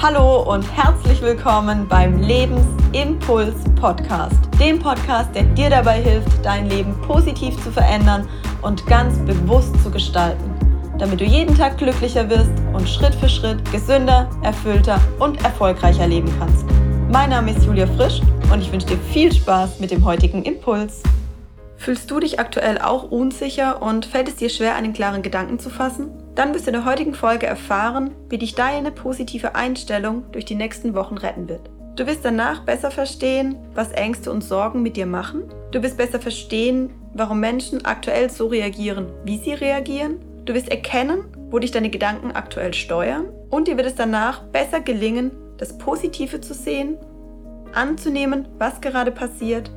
Hallo und herzlich willkommen beim Lebensimpuls Podcast, dem Podcast, der dir dabei hilft, dein Leben positiv zu verändern und ganz bewusst zu gestalten, damit du jeden Tag glücklicher wirst und Schritt für Schritt gesünder, erfüllter und erfolgreicher leben kannst. Mein Name ist Julia Frisch und ich wünsche dir viel Spaß mit dem heutigen Impuls. Fühlst du dich aktuell auch unsicher und fällt es dir schwer, einen klaren Gedanken zu fassen? Dann wirst du in der heutigen Folge erfahren, wie dich deine positive Einstellung durch die nächsten Wochen retten wird. Du wirst danach besser verstehen, was Ängste und Sorgen mit dir machen. Du wirst besser verstehen, warum Menschen aktuell so reagieren, wie sie reagieren. Du wirst erkennen, wo dich deine Gedanken aktuell steuern. Und dir wird es danach besser gelingen, das Positive zu sehen, anzunehmen, was gerade passiert,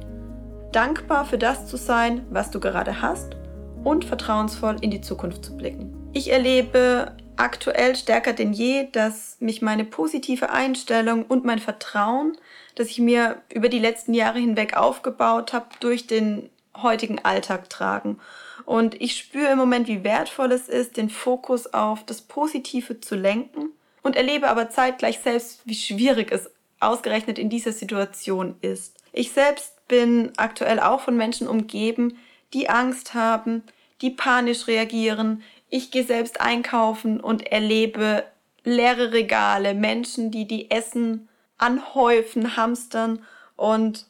dankbar für das zu sein, was du gerade hast und vertrauensvoll in die Zukunft zu blicken. Ich erlebe aktuell stärker denn je, dass mich meine positive Einstellung und mein Vertrauen, das ich mir über die letzten Jahre hinweg aufgebaut habe, durch den heutigen Alltag tragen. Und ich spüre im Moment, wie wertvoll es ist, den Fokus auf das Positive zu lenken und erlebe aber zeitgleich selbst, wie schwierig es ausgerechnet in dieser Situation ist. Ich selbst bin aktuell auch von Menschen umgeben, die Angst haben, die panisch reagieren, ich gehe selbst einkaufen und erlebe leere Regale, Menschen, die die Essen anhäufen, hamstern und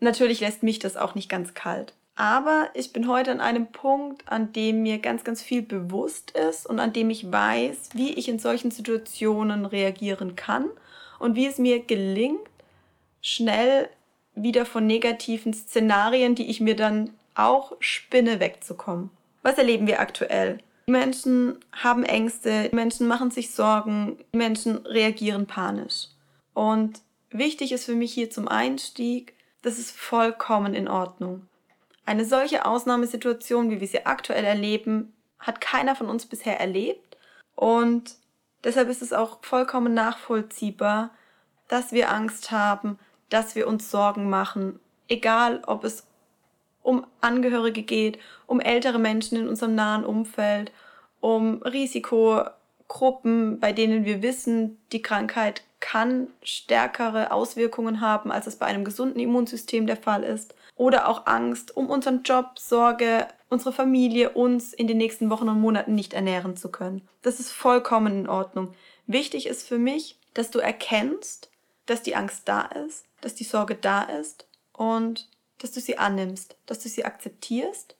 natürlich lässt mich das auch nicht ganz kalt. Aber ich bin heute an einem Punkt, an dem mir ganz, ganz viel bewusst ist und an dem ich weiß, wie ich in solchen Situationen reagieren kann und wie es mir gelingt, schnell wieder von negativen Szenarien, die ich mir dann auch spinne, wegzukommen. Was erleben wir aktuell? Menschen haben Ängste, Menschen machen sich Sorgen, Menschen reagieren panisch. Und wichtig ist für mich hier zum Einstieg, das ist vollkommen in Ordnung. Eine solche Ausnahmesituation, wie wir sie aktuell erleben, hat keiner von uns bisher erlebt. Und deshalb ist es auch vollkommen nachvollziehbar, dass wir Angst haben, dass wir uns Sorgen machen, egal ob es um Angehörige geht, um ältere Menschen in unserem nahen Umfeld, um Risikogruppen, bei denen wir wissen, die Krankheit kann stärkere Auswirkungen haben, als es bei einem gesunden Immunsystem der Fall ist. Oder auch Angst um unseren Job, Sorge, unsere Familie, uns in den nächsten Wochen und Monaten nicht ernähren zu können. Das ist vollkommen in Ordnung. Wichtig ist für mich, dass du erkennst, dass die Angst da ist, dass die Sorge da ist und dass du sie annimmst, dass du sie akzeptierst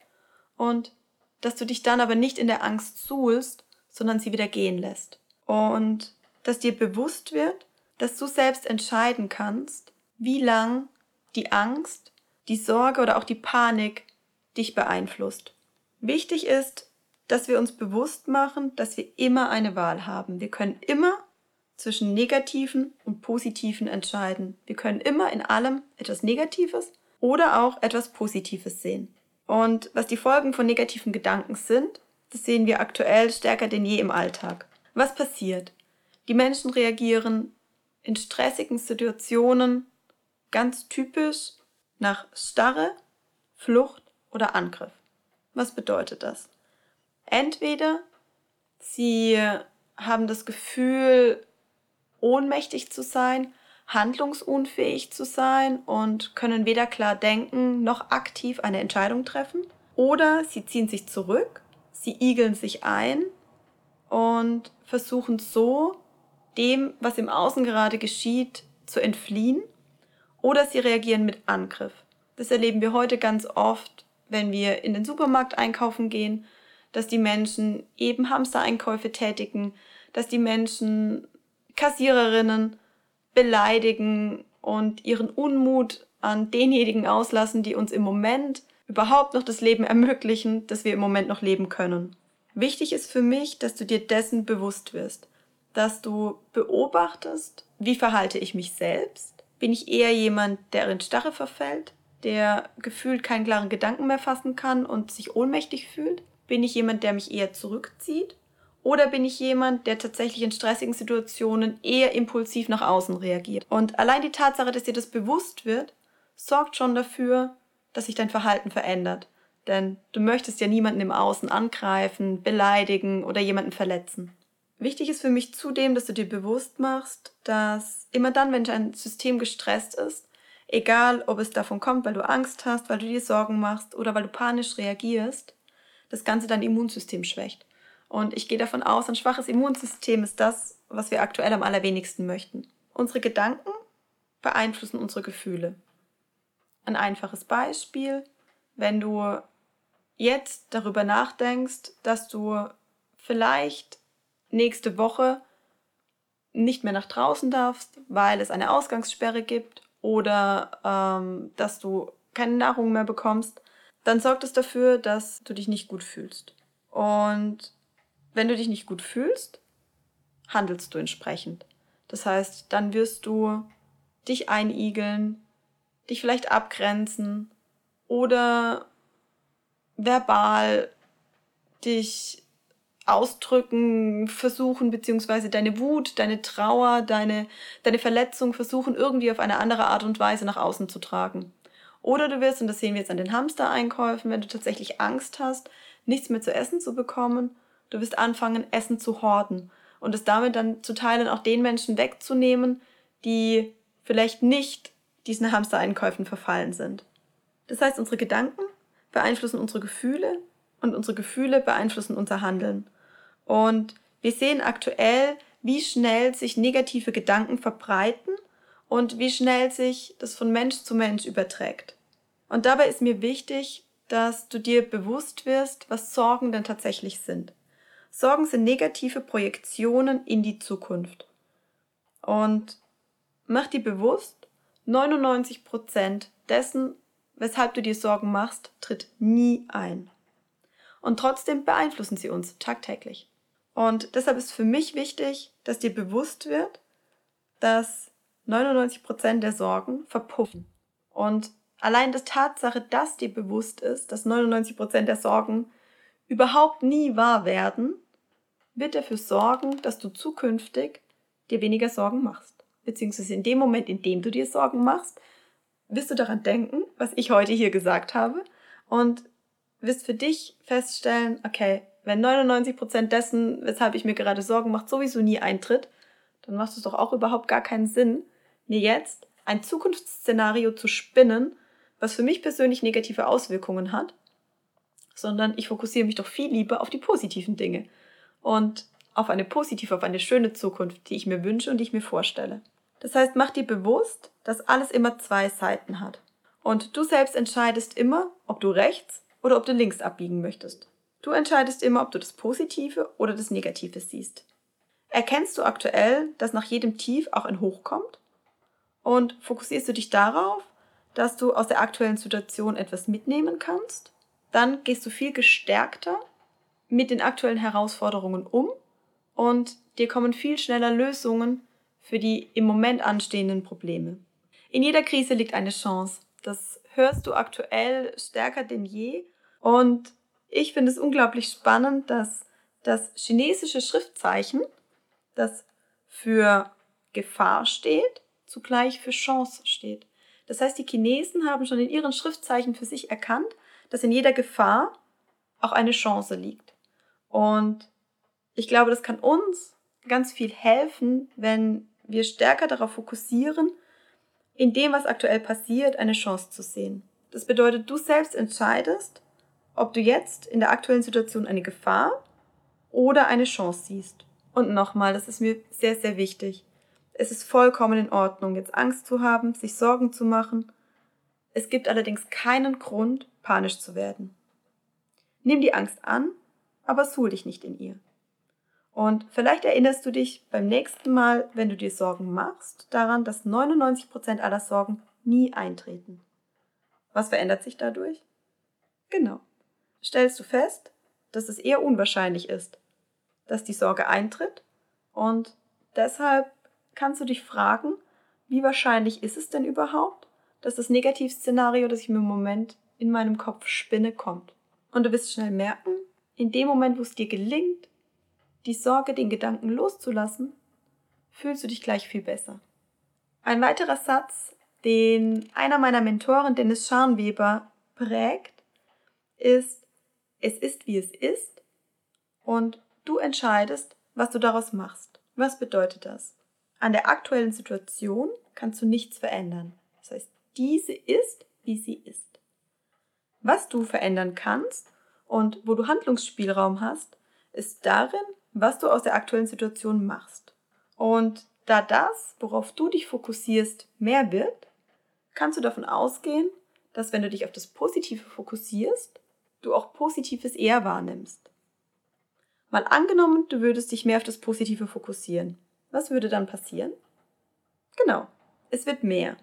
und dass du dich dann aber nicht in der Angst suhlst, sondern sie wieder gehen lässt. Und dass dir bewusst wird, dass du selbst entscheiden kannst, wie lang die Angst, die Sorge oder auch die Panik dich beeinflusst. Wichtig ist, dass wir uns bewusst machen, dass wir immer eine Wahl haben. Wir können immer zwischen negativen und positiven entscheiden. Wir können immer in allem etwas Negatives oder auch etwas Positives sehen. Und was die Folgen von negativen Gedanken sind, das sehen wir aktuell stärker denn je im Alltag. Was passiert? Die Menschen reagieren in stressigen Situationen ganz typisch nach Starre, Flucht oder Angriff. Was bedeutet das? Entweder sie haben das Gefühl, ohnmächtig zu sein, handlungsunfähig zu sein und können weder klar denken noch aktiv eine Entscheidung treffen. Oder sie ziehen sich zurück, sie igeln sich ein und versuchen so dem, was im Außen gerade geschieht, zu entfliehen. Oder sie reagieren mit Angriff. Das erleben wir heute ganz oft, wenn wir in den Supermarkt einkaufen gehen, dass die Menschen eben Hamstereinkäufe tätigen, dass die Menschen Kassiererinnen beleidigen und ihren Unmut an denjenigen auslassen, die uns im Moment überhaupt noch das Leben ermöglichen, das wir im Moment noch leben können. Wichtig ist für mich, dass du dir dessen bewusst wirst, dass du beobachtest, wie verhalte ich mich selbst? Bin ich eher jemand, der in Starre verfällt, der gefühlt keinen klaren Gedanken mehr fassen kann und sich ohnmächtig fühlt? Bin ich jemand, der mich eher zurückzieht? Oder bin ich jemand, der tatsächlich in stressigen Situationen eher impulsiv nach außen reagiert? Und allein die Tatsache, dass dir das bewusst wird, sorgt schon dafür, dass sich dein Verhalten verändert. Denn du möchtest ja niemanden im Außen angreifen, beleidigen oder jemanden verletzen. wichtig ist für mich zudem, dass du dir bewusst machst, dass immer dann, wenn dein System gestresst ist, egal ob es davon kommt, weil du Angst hast, weil du dir Sorgen machst oder weil du panisch reagierst, das Ganze dein Immunsystem schwächt. Und ich gehe davon aus, ein schwaches Immunsystem ist das, was wir aktuell am allerwenigsten möchten. Unsere Gedanken beeinflussen unsere Gefühle. Ein einfaches Beispiel, wenn du jetzt darüber nachdenkst, dass du vielleicht nächste Woche nicht mehr nach draußen darfst, weil es eine Ausgangssperre gibt oder ähm, dass du keine Nahrung mehr bekommst, dann sorgt es dafür, dass du dich nicht gut fühlst. Und wenn du dich nicht gut fühlst, handelst du entsprechend. Das heißt, dann wirst du dich einigeln, dich vielleicht abgrenzen oder verbal dich ausdrücken, versuchen, beziehungsweise deine Wut, deine Trauer, deine, deine Verletzung versuchen, irgendwie auf eine andere Art und Weise nach außen zu tragen. Oder du wirst, und das sehen wir jetzt an den Hamstereinkäufen, wenn du tatsächlich Angst hast, nichts mehr zu essen zu bekommen, du wirst anfangen, Essen zu horten und es damit dann zu teilen, auch den Menschen wegzunehmen, die vielleicht nicht diesen Hamstereinkäufen verfallen sind. Das heißt, unsere Gedanken beeinflussen unsere Gefühle und unsere Gefühle beeinflussen unser Handeln. Und wir sehen aktuell, wie schnell sich negative Gedanken verbreiten und wie schnell sich das von Mensch zu Mensch überträgt. Und dabei ist mir wichtig, dass du dir bewusst wirst, was Sorgen denn tatsächlich sind. Sorgen sind negative Projektionen in die Zukunft. Und mach dir bewusst, 99% dessen, weshalb du dir Sorgen machst, tritt nie ein. Und trotzdem beeinflussen sie uns tagtäglich. Und deshalb ist für mich wichtig, dass dir bewusst wird, dass 99% der Sorgen verpuffen. Und allein das Tatsache, dass dir bewusst ist, dass 99% der Sorgen überhaupt nie wahr werden, wird dafür sorgen, dass du zukünftig dir weniger Sorgen machst. Beziehungsweise in dem Moment, in dem du dir Sorgen machst, wirst du daran denken, was ich heute hier gesagt habe und wirst für dich feststellen, okay, wenn 99% dessen, weshalb ich mir gerade Sorgen mache, sowieso nie eintritt, dann macht es doch auch überhaupt gar keinen Sinn, mir jetzt ein Zukunftsszenario zu spinnen, was für mich persönlich negative Auswirkungen hat, sondern ich fokussiere mich doch viel lieber auf die positiven Dinge und auf eine positive, auf eine schöne Zukunft, die ich mir wünsche und die ich mir vorstelle. Das heißt, mach dir bewusst, dass alles immer zwei Seiten hat. Und du selbst entscheidest immer, ob du rechts oder ob du links abbiegen möchtest. Du entscheidest immer, ob du das Positive oder das Negative siehst. Erkennst du aktuell, dass nach jedem Tief auch ein Hoch kommt? Und fokussierst du dich darauf, dass du aus der aktuellen Situation etwas mitnehmen kannst? Dann gehst du viel gestärkter mit den aktuellen Herausforderungen um und dir kommen viel schneller Lösungen für die im Moment anstehenden Probleme. In jeder Krise liegt eine Chance. Das hörst du aktuell stärker denn je. Und ich finde es unglaublich spannend, dass das chinesische Schriftzeichen, das für Gefahr steht, zugleich für Chance steht. Das heißt, die Chinesen haben schon in ihren Schriftzeichen für sich erkannt, dass in jeder Gefahr auch eine Chance liegt. Und ich glaube, das kann uns ganz viel helfen, wenn wir stärker darauf fokussieren, in dem, was aktuell passiert, eine Chance zu sehen. Das bedeutet, du selbst entscheidest, ob du jetzt in der aktuellen Situation eine Gefahr oder eine Chance siehst. Und nochmal, das ist mir sehr, sehr wichtig. Es ist vollkommen in Ordnung, jetzt Angst zu haben, sich Sorgen zu machen. Es gibt allerdings keinen Grund, panisch zu werden. Nimm die Angst an, aber suhl dich nicht in ihr. Und vielleicht erinnerst du dich beim nächsten Mal, wenn du dir Sorgen machst, daran, dass 99% aller Sorgen nie eintreten. Was verändert sich dadurch? Genau. Stellst du fest, dass es eher unwahrscheinlich ist, dass die Sorge eintritt und deshalb kannst du dich fragen, wie wahrscheinlich ist es denn überhaupt, dass das Negativszenario, das ich mir im Moment in meinem Kopf spinne, kommt. Und du wirst schnell merken, in dem Moment, wo es dir gelingt, die Sorge, den Gedanken loszulassen, fühlst du dich gleich viel besser. Ein weiterer Satz, den einer meiner Mentoren, Dennis Scharnweber, prägt, ist, es ist wie es ist und du entscheidest, was du daraus machst. Was bedeutet das? An der aktuellen Situation kannst du nichts verändern. Das heißt, diese ist, wie sie ist. Was du verändern kannst und wo du Handlungsspielraum hast, ist darin, was du aus der aktuellen Situation machst. Und da das, worauf du dich fokussierst, mehr wird, kannst du davon ausgehen, dass wenn du dich auf das Positive fokussierst, du auch Positives eher wahrnimmst. Mal angenommen, du würdest dich mehr auf das Positive fokussieren. Was würde dann passieren? Genau, es wird mehr.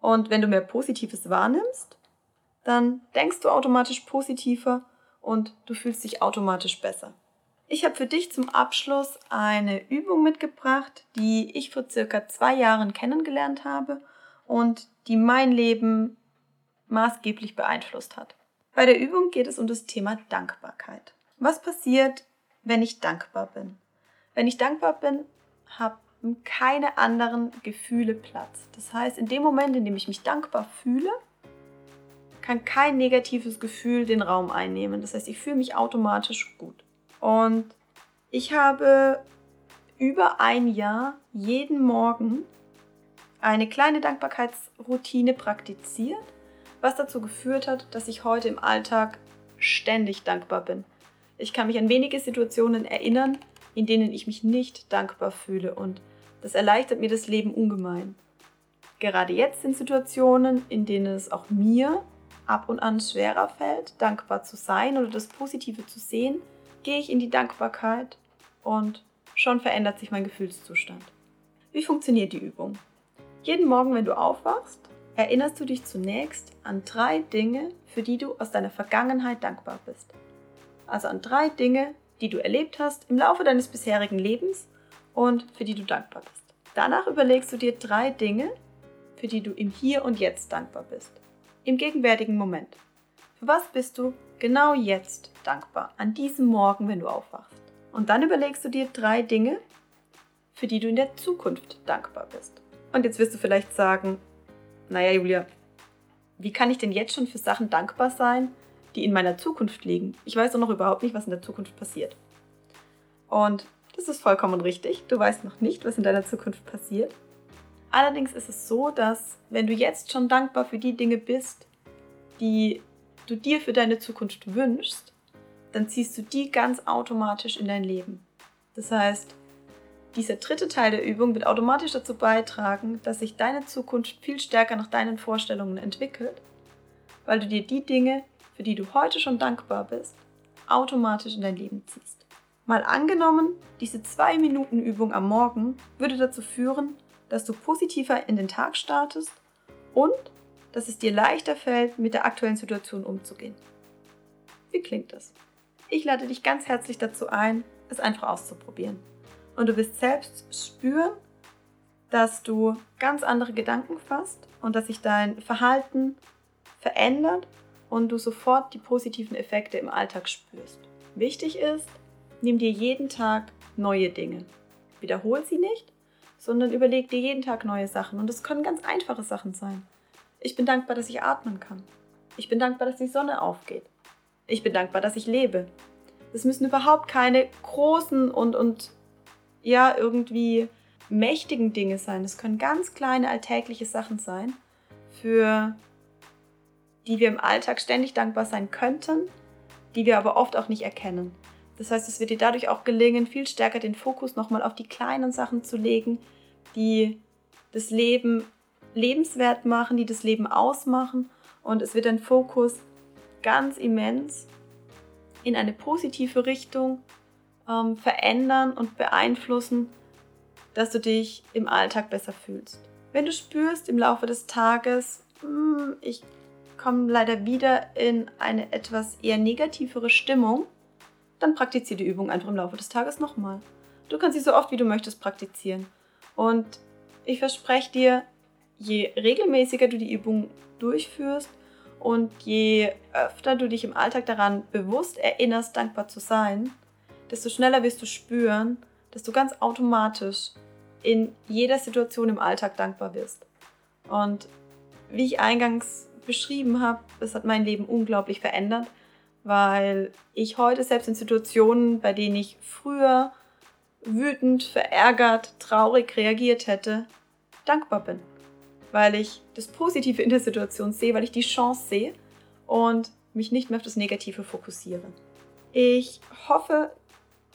Und wenn du mehr Positives wahrnimmst, dann denkst du automatisch positiver und du fühlst dich automatisch besser. Ich habe für dich zum Abschluss eine Übung mitgebracht, die ich vor circa zwei Jahren kennengelernt habe und die mein Leben maßgeblich beeinflusst hat. Bei der Übung geht es um das Thema Dankbarkeit. Was passiert, wenn ich dankbar bin? Wenn ich dankbar bin, haben keine anderen Gefühle Platz. Das heißt, in dem Moment, in dem ich mich dankbar fühle, kann kein negatives Gefühl den Raum einnehmen. Das heißt, ich fühle mich automatisch gut. Und ich habe über ein Jahr jeden Morgen eine kleine Dankbarkeitsroutine praktiziert, was dazu geführt hat, dass ich heute im Alltag ständig dankbar bin. Ich kann mich an wenige Situationen erinnern, in denen ich mich nicht dankbar fühle und das erleichtert mir das Leben ungemein. Gerade jetzt sind Situationen, in denen es auch mir ab und an schwerer fällt, dankbar zu sein oder das Positive zu sehen, gehe ich in die Dankbarkeit und schon verändert sich mein Gefühlszustand. Wie funktioniert die Übung? Jeden Morgen, wenn du aufwachst, erinnerst du dich zunächst an drei Dinge, für die du aus deiner Vergangenheit dankbar bist. Also an drei Dinge, die du erlebt hast im Laufe deines bisherigen Lebens und für die du dankbar bist. Danach überlegst du dir drei Dinge, für die du im Hier und Jetzt dankbar bist. Im gegenwärtigen Moment. Für was bist du genau jetzt dankbar, an diesem Morgen, wenn du aufwachst? Und dann überlegst du dir drei Dinge, für die du in der Zukunft dankbar bist. Und jetzt wirst du vielleicht sagen, naja, Julia, wie kann ich denn jetzt schon für Sachen dankbar sein, die in meiner Zukunft liegen. Ich weiß doch noch überhaupt nicht, was in der Zukunft passiert. Und das ist vollkommen richtig. Du weißt noch nicht, was in deiner Zukunft passiert. Allerdings ist es so, dass wenn du jetzt schon dankbar für die Dinge bist, die du dir für deine Zukunft wünschst, dann ziehst du die ganz automatisch in dein Leben. Das heißt, dieser dritte Teil der Übung wird automatisch dazu beitragen, dass sich deine Zukunft viel stärker nach deinen Vorstellungen entwickelt, weil du dir die Dinge, für die du heute schon dankbar bist, automatisch in dein Leben ziehst. Mal angenommen, diese zwei Minuten Übung am Morgen würde dazu führen, dass du positiver in den Tag startest und dass es dir leichter fällt, mit der aktuellen Situation umzugehen. Wie klingt das? Ich lade dich ganz herzlich dazu ein, es einfach auszuprobieren. Und du wirst selbst spüren, dass du ganz andere Gedanken fasst und dass sich dein Verhalten verändert und du sofort die positiven Effekte im Alltag spürst. Wichtig ist, nimm dir jeden Tag neue Dinge. Wiederhol sie nicht, sondern überleg dir jeden Tag neue Sachen. Und es können ganz einfache Sachen sein. Ich bin dankbar, dass ich atmen kann. Ich bin dankbar, dass die Sonne aufgeht. Ich bin dankbar, dass ich lebe. Es müssen überhaupt keine großen und, und ja, irgendwie mächtigen Dinge sein. Es können ganz kleine alltägliche Sachen sein, für die wir im Alltag ständig dankbar sein könnten, die wir aber oft auch nicht erkennen. Das heißt, es wird dir dadurch auch gelingen, viel stärker den Fokus nochmal auf die kleinen Sachen zu legen, die das Leben lebenswert machen, die das Leben ausmachen. Und es wird dein Fokus ganz immens in eine positive Richtung ähm, verändern und beeinflussen, dass du dich im Alltag besser fühlst. Wenn du spürst im Laufe des Tages, hm, ich kommen leider wieder in eine etwas eher negativere Stimmung, dann praktiziere die Übung einfach im Laufe des Tages nochmal. Du kannst sie so oft wie du möchtest praktizieren. Und ich verspreche dir, je regelmäßiger du die Übung durchführst und je öfter du dich im Alltag daran bewusst erinnerst, dankbar zu sein, desto schneller wirst du spüren, dass du ganz automatisch in jeder Situation im Alltag dankbar wirst. Und wie ich eingangs beschrieben habe, das hat mein Leben unglaublich verändert, weil ich heute selbst in Situationen, bei denen ich früher wütend, verärgert, traurig reagiert hätte, dankbar bin. Weil ich das Positive in der Situation sehe, weil ich die Chance sehe und mich nicht mehr auf das Negative fokussiere. Ich hoffe,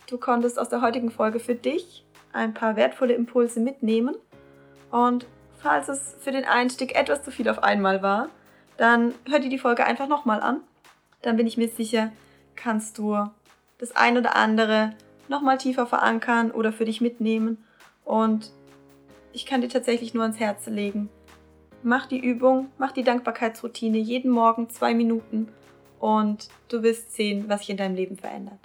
du konntest aus der heutigen Folge für dich ein paar wertvolle Impulse mitnehmen. Und falls es für den Einstieg etwas zu viel auf einmal war, dann hör dir die Folge einfach nochmal an. Dann bin ich mir sicher, kannst du das ein oder andere nochmal tiefer verankern oder für dich mitnehmen. Und ich kann dir tatsächlich nur ans Herz legen. Mach die Übung, mach die Dankbarkeitsroutine jeden Morgen zwei Minuten und du wirst sehen, was sich in deinem Leben verändert.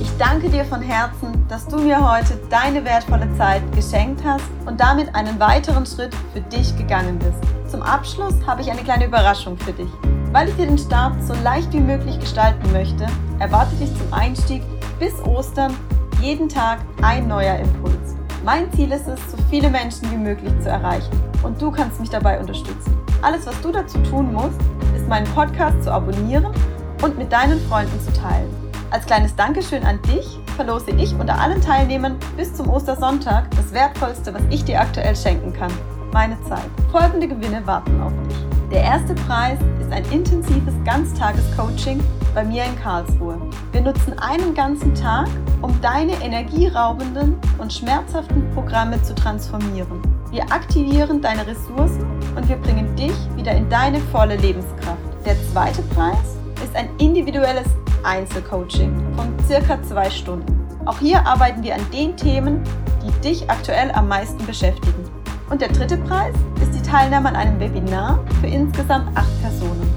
Ich danke dir von Herzen, dass du mir heute deine wertvolle Zeit geschenkt hast und damit einen weiteren Schritt für dich gegangen bist. Zum Abschluss habe ich eine kleine Überraschung für dich. Weil ich dir den Start so leicht wie möglich gestalten möchte, erwarte dich zum Einstieg bis Ostern jeden Tag ein neuer Impuls. Mein Ziel ist es, so viele Menschen wie möglich zu erreichen und du kannst mich dabei unterstützen. Alles, was du dazu tun musst, ist meinen Podcast zu abonnieren und mit deinen Freunden zu teilen. Als kleines Dankeschön an dich verlose ich unter allen Teilnehmern bis zum Ostersonntag das Wertvollste, was ich dir aktuell schenken kann. Meine Zeit. Folgende Gewinne warten auf dich. Der erste Preis ist ein intensives Ganztages-Coaching bei mir in Karlsruhe. Wir nutzen einen ganzen Tag, um deine energieraubenden und schmerzhaften Programme zu transformieren. Wir aktivieren deine Ressourcen und wir bringen dich wieder in deine volle Lebenskraft. Der zweite Preis ist ein individuelles Einzelcoaching von circa zwei Stunden. Auch hier arbeiten wir an den Themen, die dich aktuell am meisten beschäftigen. Und der dritte Preis ist die Teilnahme an einem Webinar für insgesamt acht Personen.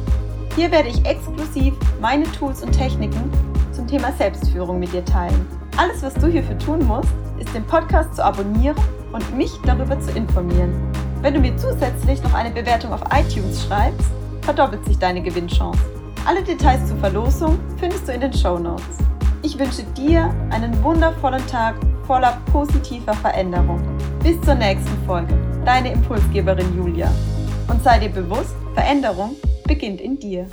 Hier werde ich exklusiv meine Tools und Techniken zum Thema Selbstführung mit dir teilen. Alles, was du hierfür tun musst, ist den Podcast zu abonnieren und mich darüber zu informieren. Wenn du mir zusätzlich noch eine Bewertung auf iTunes schreibst, verdoppelt sich deine Gewinnchance. Alle Details zur Verlosung findest du in den Show Notes. Ich wünsche dir einen wundervollen Tag voller positiver Veränderung. Bis zur nächsten Folge. Deine Impulsgeberin Julia. Und sei dir bewusst, Veränderung beginnt in dir.